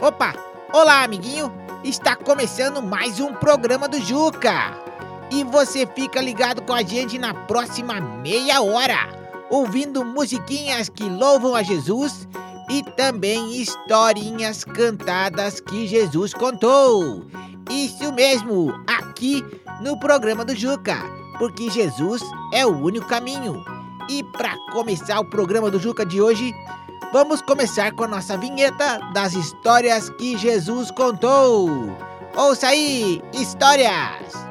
Opa! Olá, amiguinho! Está começando mais um programa do Juca! E você fica ligado com a gente na próxima meia hora, ouvindo musiquinhas que louvam a Jesus e também historinhas cantadas que Jesus contou. Isso mesmo, aqui no programa do Juca, porque Jesus é o único caminho. E para começar o programa do Juca de hoje, Vamos começar com a nossa vinheta das histórias que Jesus contou. Ouça aí, histórias!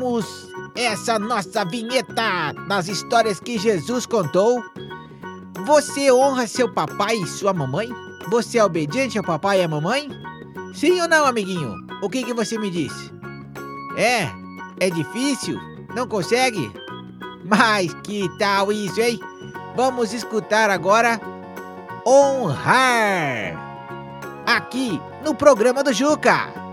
Ouvirmos essa nossa vinheta das histórias que Jesus contou, você honra seu papai e sua mamãe? Você é obediente ao papai e à mamãe? Sim ou não, amiguinho? O que, que você me disse? É, é difícil? Não consegue? Mas que tal isso, hein? Vamos escutar agora Honrar aqui no programa do Juca.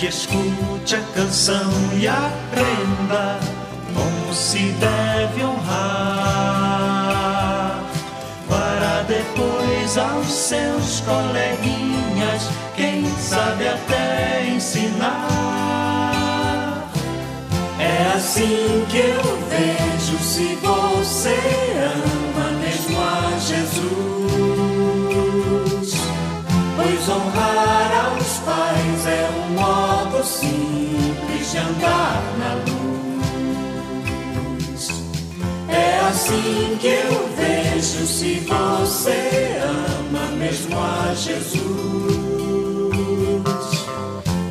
Que escute a canção e aprenda como se deve honrar, para depois aos seus coleguinhas, quem sabe até ensinar. É assim que eu vejo se você ama simples de andar na luz. É assim que eu vejo se você ama mesmo a Jesus.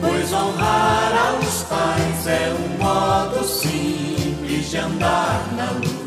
Pois honrar aos pais é um modo simples de andar na luz.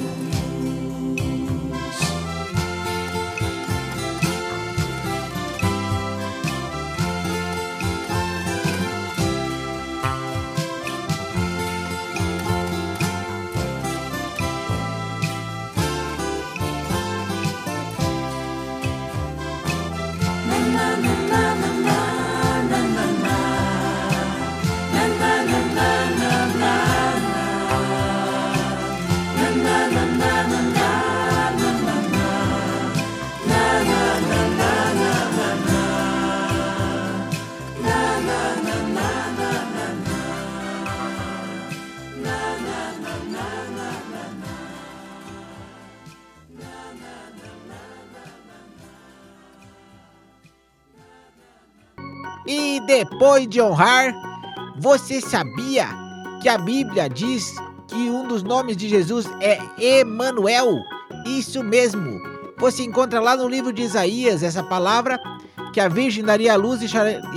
Depois de honrar, você sabia que a Bíblia diz que um dos nomes de Jesus é Emanuel? Isso mesmo. Você encontra lá no livro de Isaías essa palavra que a Virgem daria a luz e,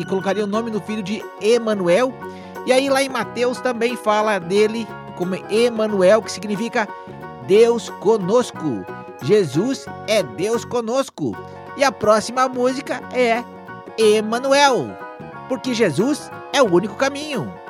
e colocaria o nome do filho de Emanuel. E aí lá em Mateus também fala dele como Emanuel, que significa Deus conosco. Jesus é Deus conosco. E a próxima música é Emanuel, porque Jesus é o único caminho.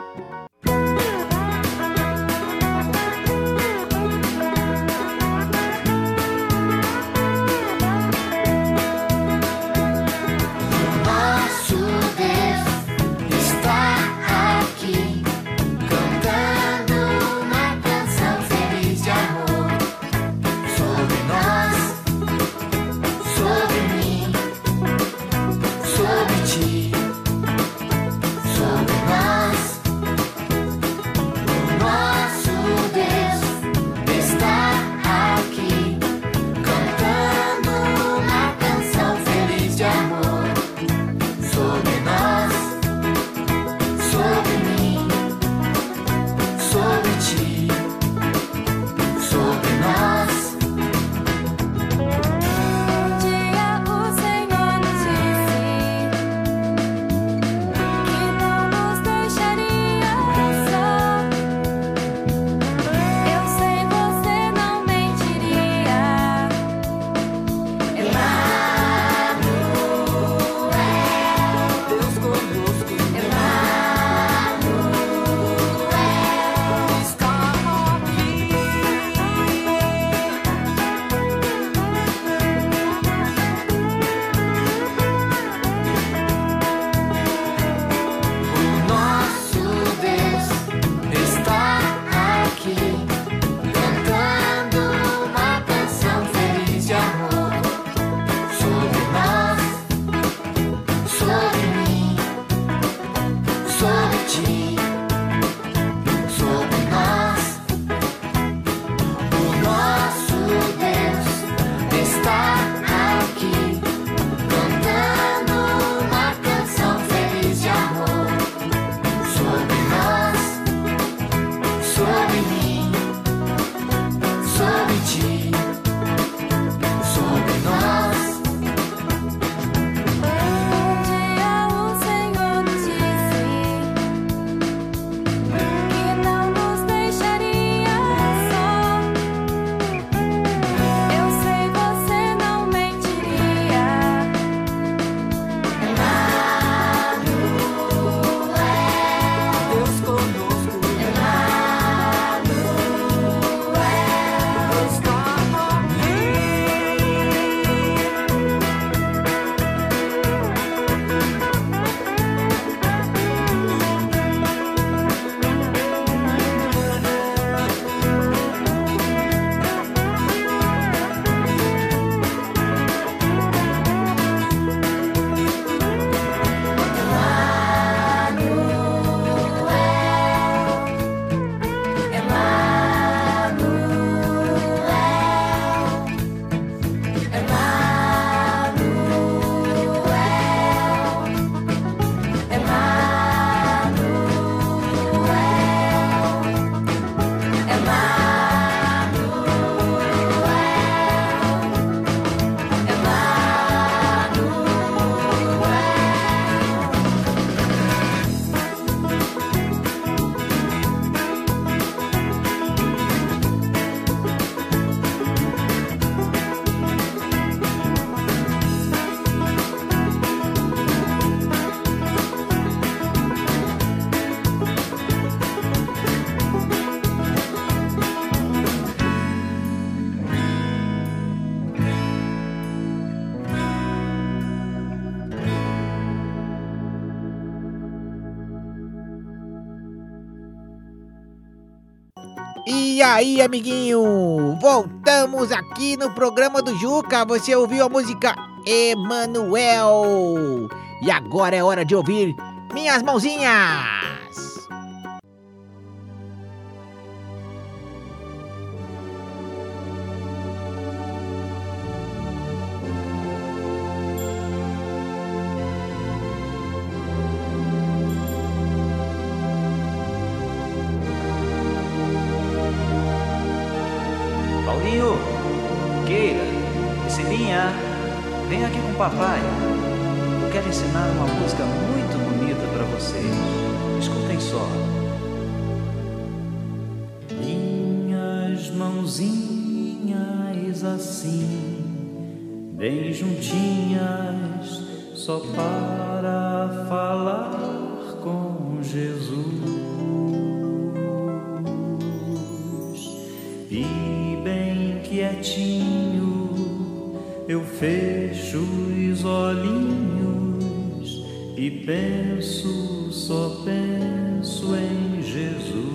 Aí, amiguinho? Voltamos aqui no programa do Juca. Você ouviu a música Emanuel? E agora é hora de ouvir Minhas Mãozinhas. Eu fecho os olhinhos e penso, só penso em Jesus.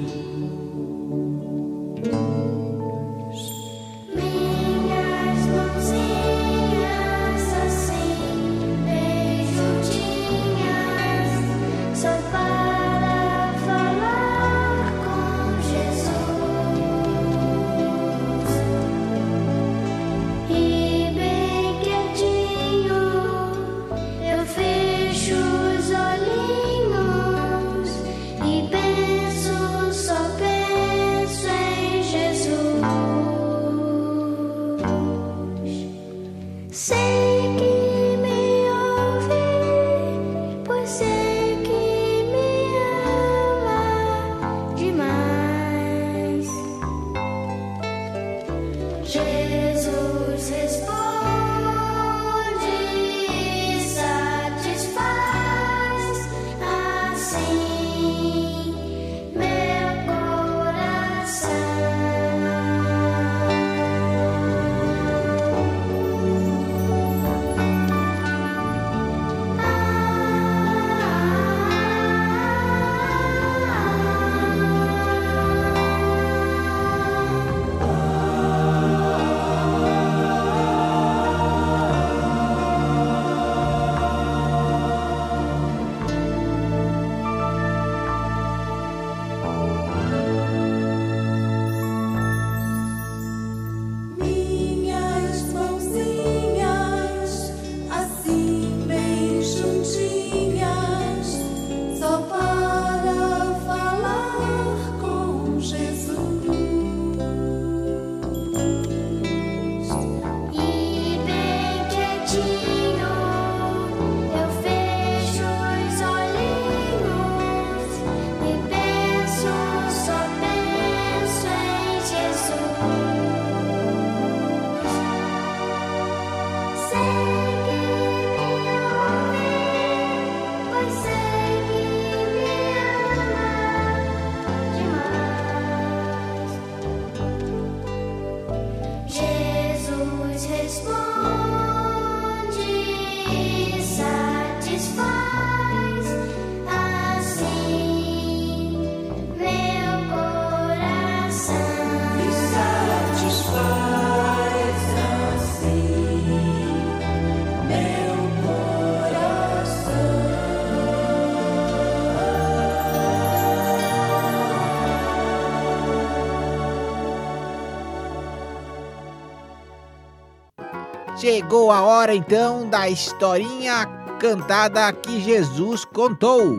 Chegou a hora então da historinha cantada que Jesus contou.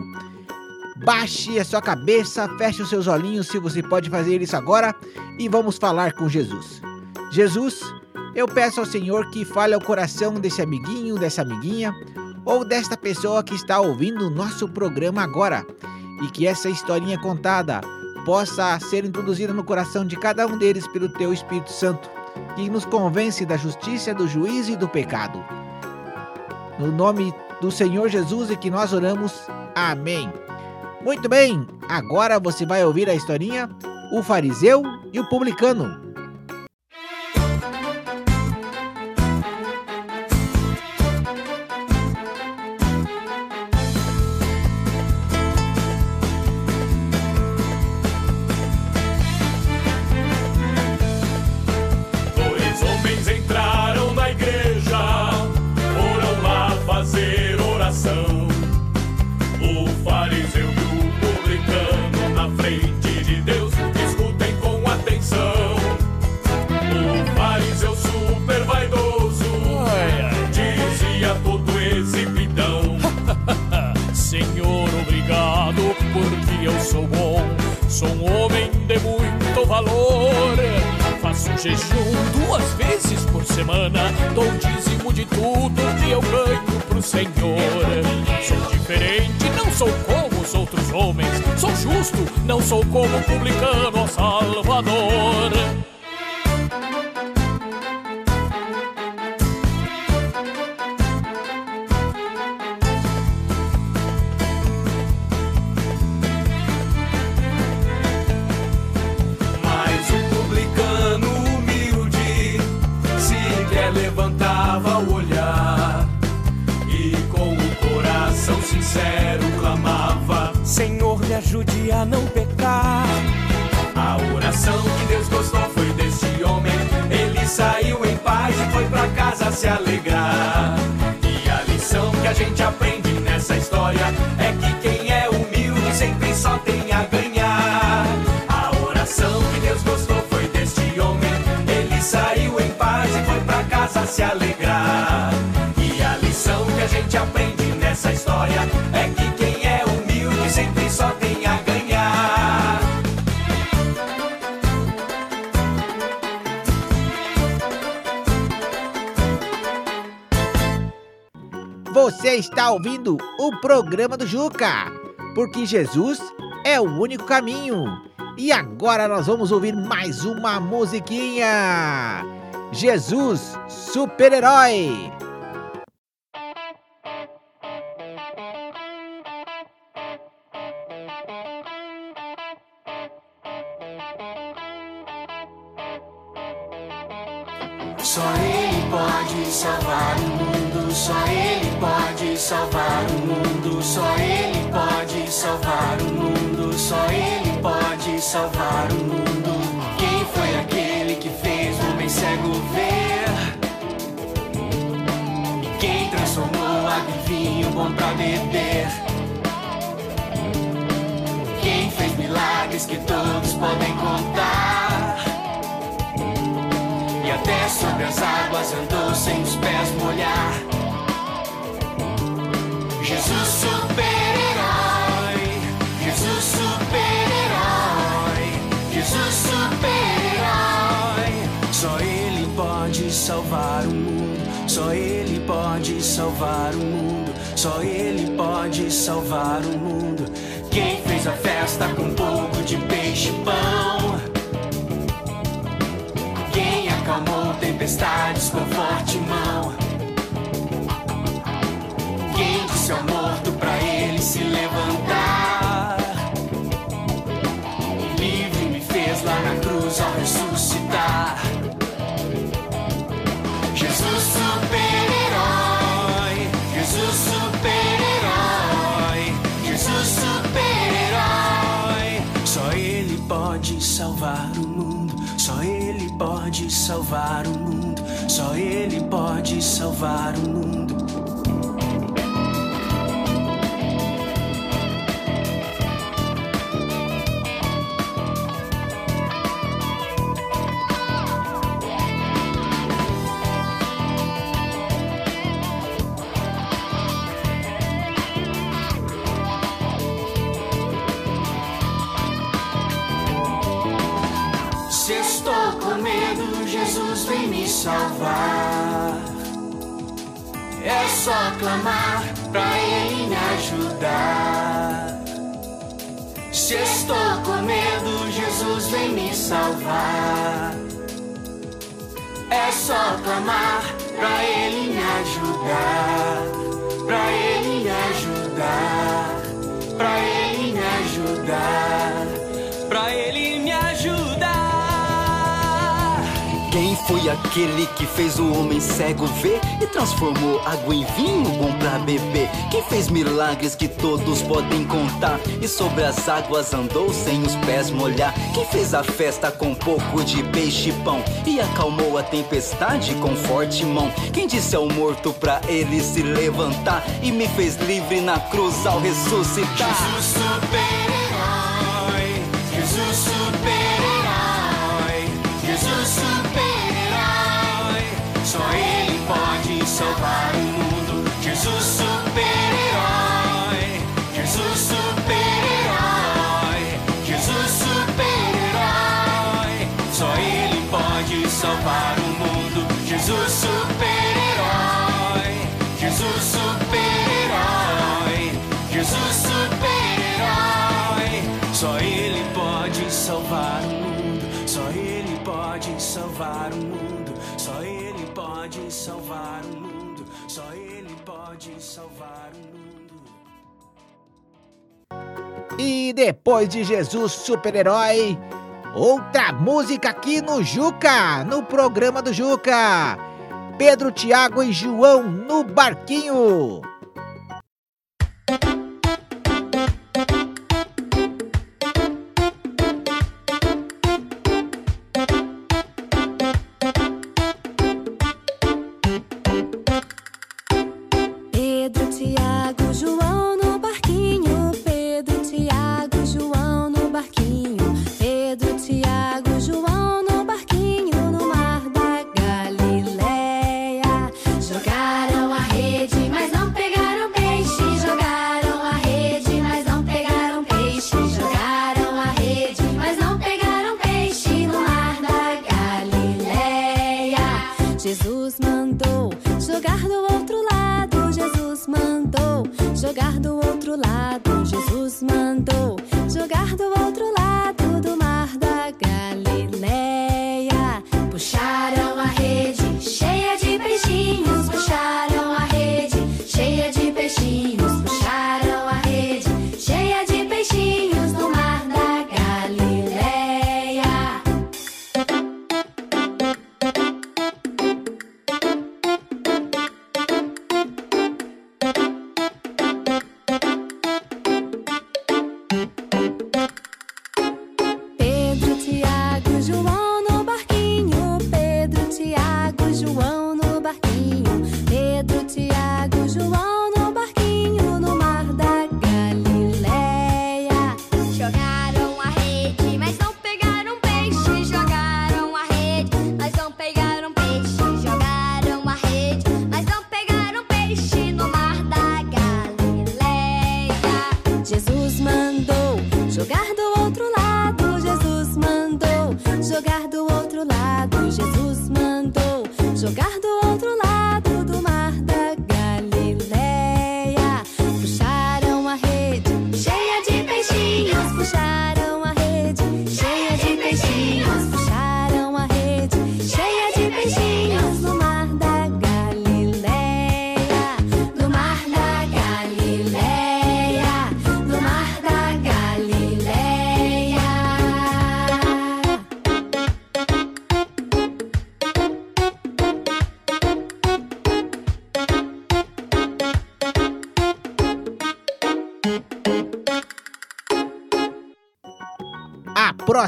Baixe a sua cabeça, feche os seus olhinhos se você pode fazer isso agora e vamos falar com Jesus. Jesus, eu peço ao Senhor que fale ao coração desse amiguinho, dessa amiguinha ou desta pessoa que está ouvindo o nosso programa agora e que essa historinha contada possa ser introduzida no coração de cada um deles pelo teu Espírito Santo que nos convence da justiça, do juízo e do pecado. No nome do Senhor Jesus é que nós oramos. Amém. Muito bem, agora você vai ouvir a historinha O Fariseu e o Publicano. Sou como o publicano, ó Salvador. Mas o publicano humilde sequer levantava o olhar e com o coração sincero clamava: Senhor, me ajude a não pecar. Oração que Deus gostou foi desse homem. Ele saiu em paz e foi pra casa se alegrar. E a lição que a gente aprende nessa história Está ouvindo o programa do Juca, porque Jesus é o único caminho. E agora nós vamos ouvir mais uma musiquinha. Jesus, super-herói. Só Ele pode salvar o salvar o mundo, só Ele pode salvar o mundo, só Ele pode salvar o mundo. Quem foi aquele que fez o homem cego ver? E quem transformou água em vinho bom pra beber? Quem fez milagres que todos podem contar? E até sobre as águas andou sem os pés molhar. Jesus super-herói, Jesus super-herói, Jesus super-herói. Só Ele pode salvar o mundo, só Ele pode salvar o mundo, só Ele pode salvar o mundo. Quem fez a festa com um pouco de peixe e pão? Quem acalmou tempestades com forte mão? Ao morto pra ele se levantar? Livre me fez lá na cruz ao ressuscitar. Jesus super-herói, Jesus super-herói, Jesus super-herói. Só Ele pode salvar o mundo, só Ele pode salvar o mundo, só Ele pode salvar o mundo. Clamar pra Ele me ajudar. Se estou com medo, Jesus vem me salvar. É só clamar pra Ele me ajudar. Pra Ele Quem foi aquele que fez o homem cego ver e transformou água em vinho bom pra beber? Quem fez milagres que todos podem contar e sobre as águas andou sem os pés molhar? Quem fez a festa com um pouco de peixe e pão e acalmou a tempestade com forte mão? Quem disse ao morto pra ele se levantar e me fez livre na cruz ao ressuscitar? Jesus super-herói, Jesus super-herói, pode salvar salvar o mundo. E depois de Jesus Super-Herói, outra música aqui no Juca, no programa do Juca. Pedro, Tiago e João no barquinho.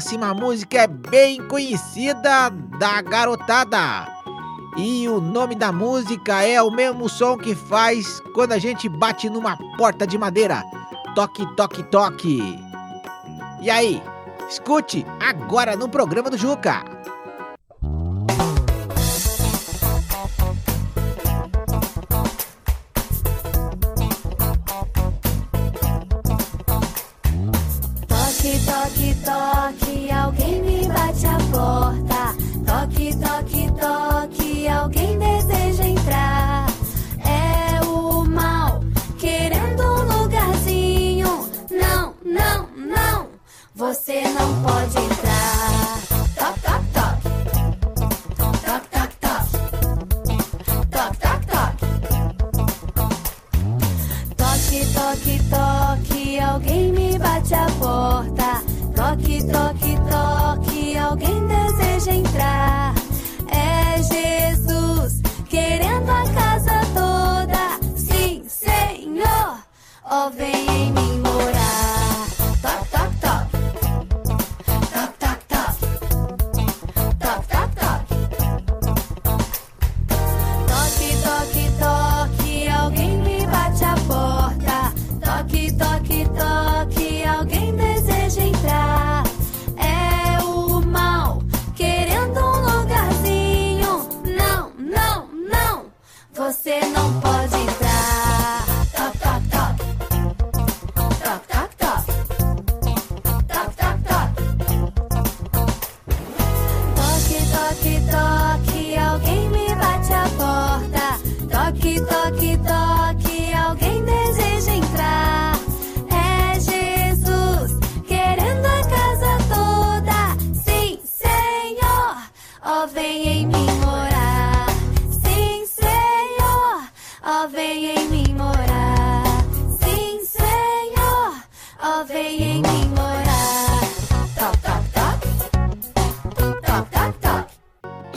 próxima música é bem conhecida da garotada. E o nome da música é o mesmo som que faz quando a gente bate numa porta de madeira. Toque, toque, toque. E aí? Escute agora no programa do Juca.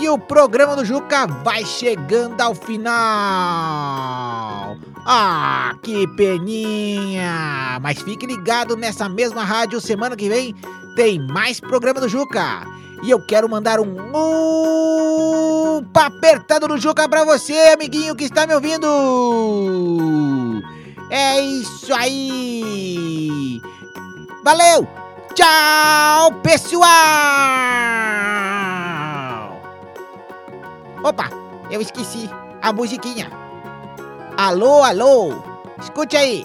O programa do Juca vai chegando ao final. Ah, que peninha! Mas fique ligado nessa mesma rádio semana que vem tem mais programa do Juca. E eu quero mandar um upa apertado no Juca pra você, amiguinho que está me ouvindo. É isso aí. Valeu! Tchau, pessoal! Opa, eu esqueci a musiquinha. Alô, alô, escute aí.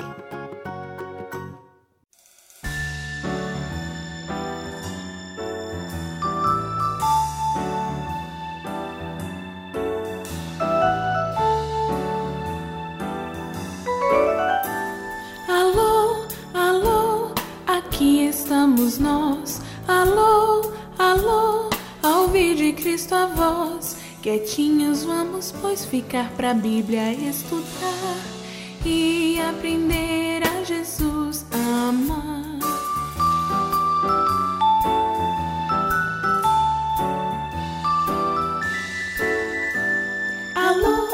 Alô, alô, aqui estamos nós. Alô, alô, ao ouvir de Cristo a voz. Quietinhos vamos, pois, ficar pra Bíblia estudar e aprender a Jesus amar. Alô,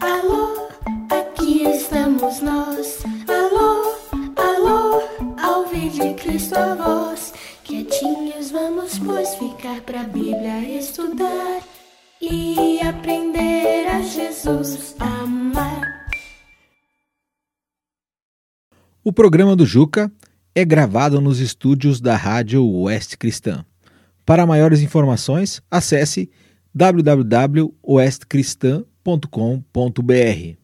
alô, aqui estamos nós. Alô, alô, ao ouvir de Cristo a voz. Quietinhos vamos, pois, ficar pra Bíblia estudar e aprender a Jesus amar. O programa do Juca é gravado nos estúdios da Rádio Oeste Cristã. Para maiores informações, acesse www.oestcristã.com.br.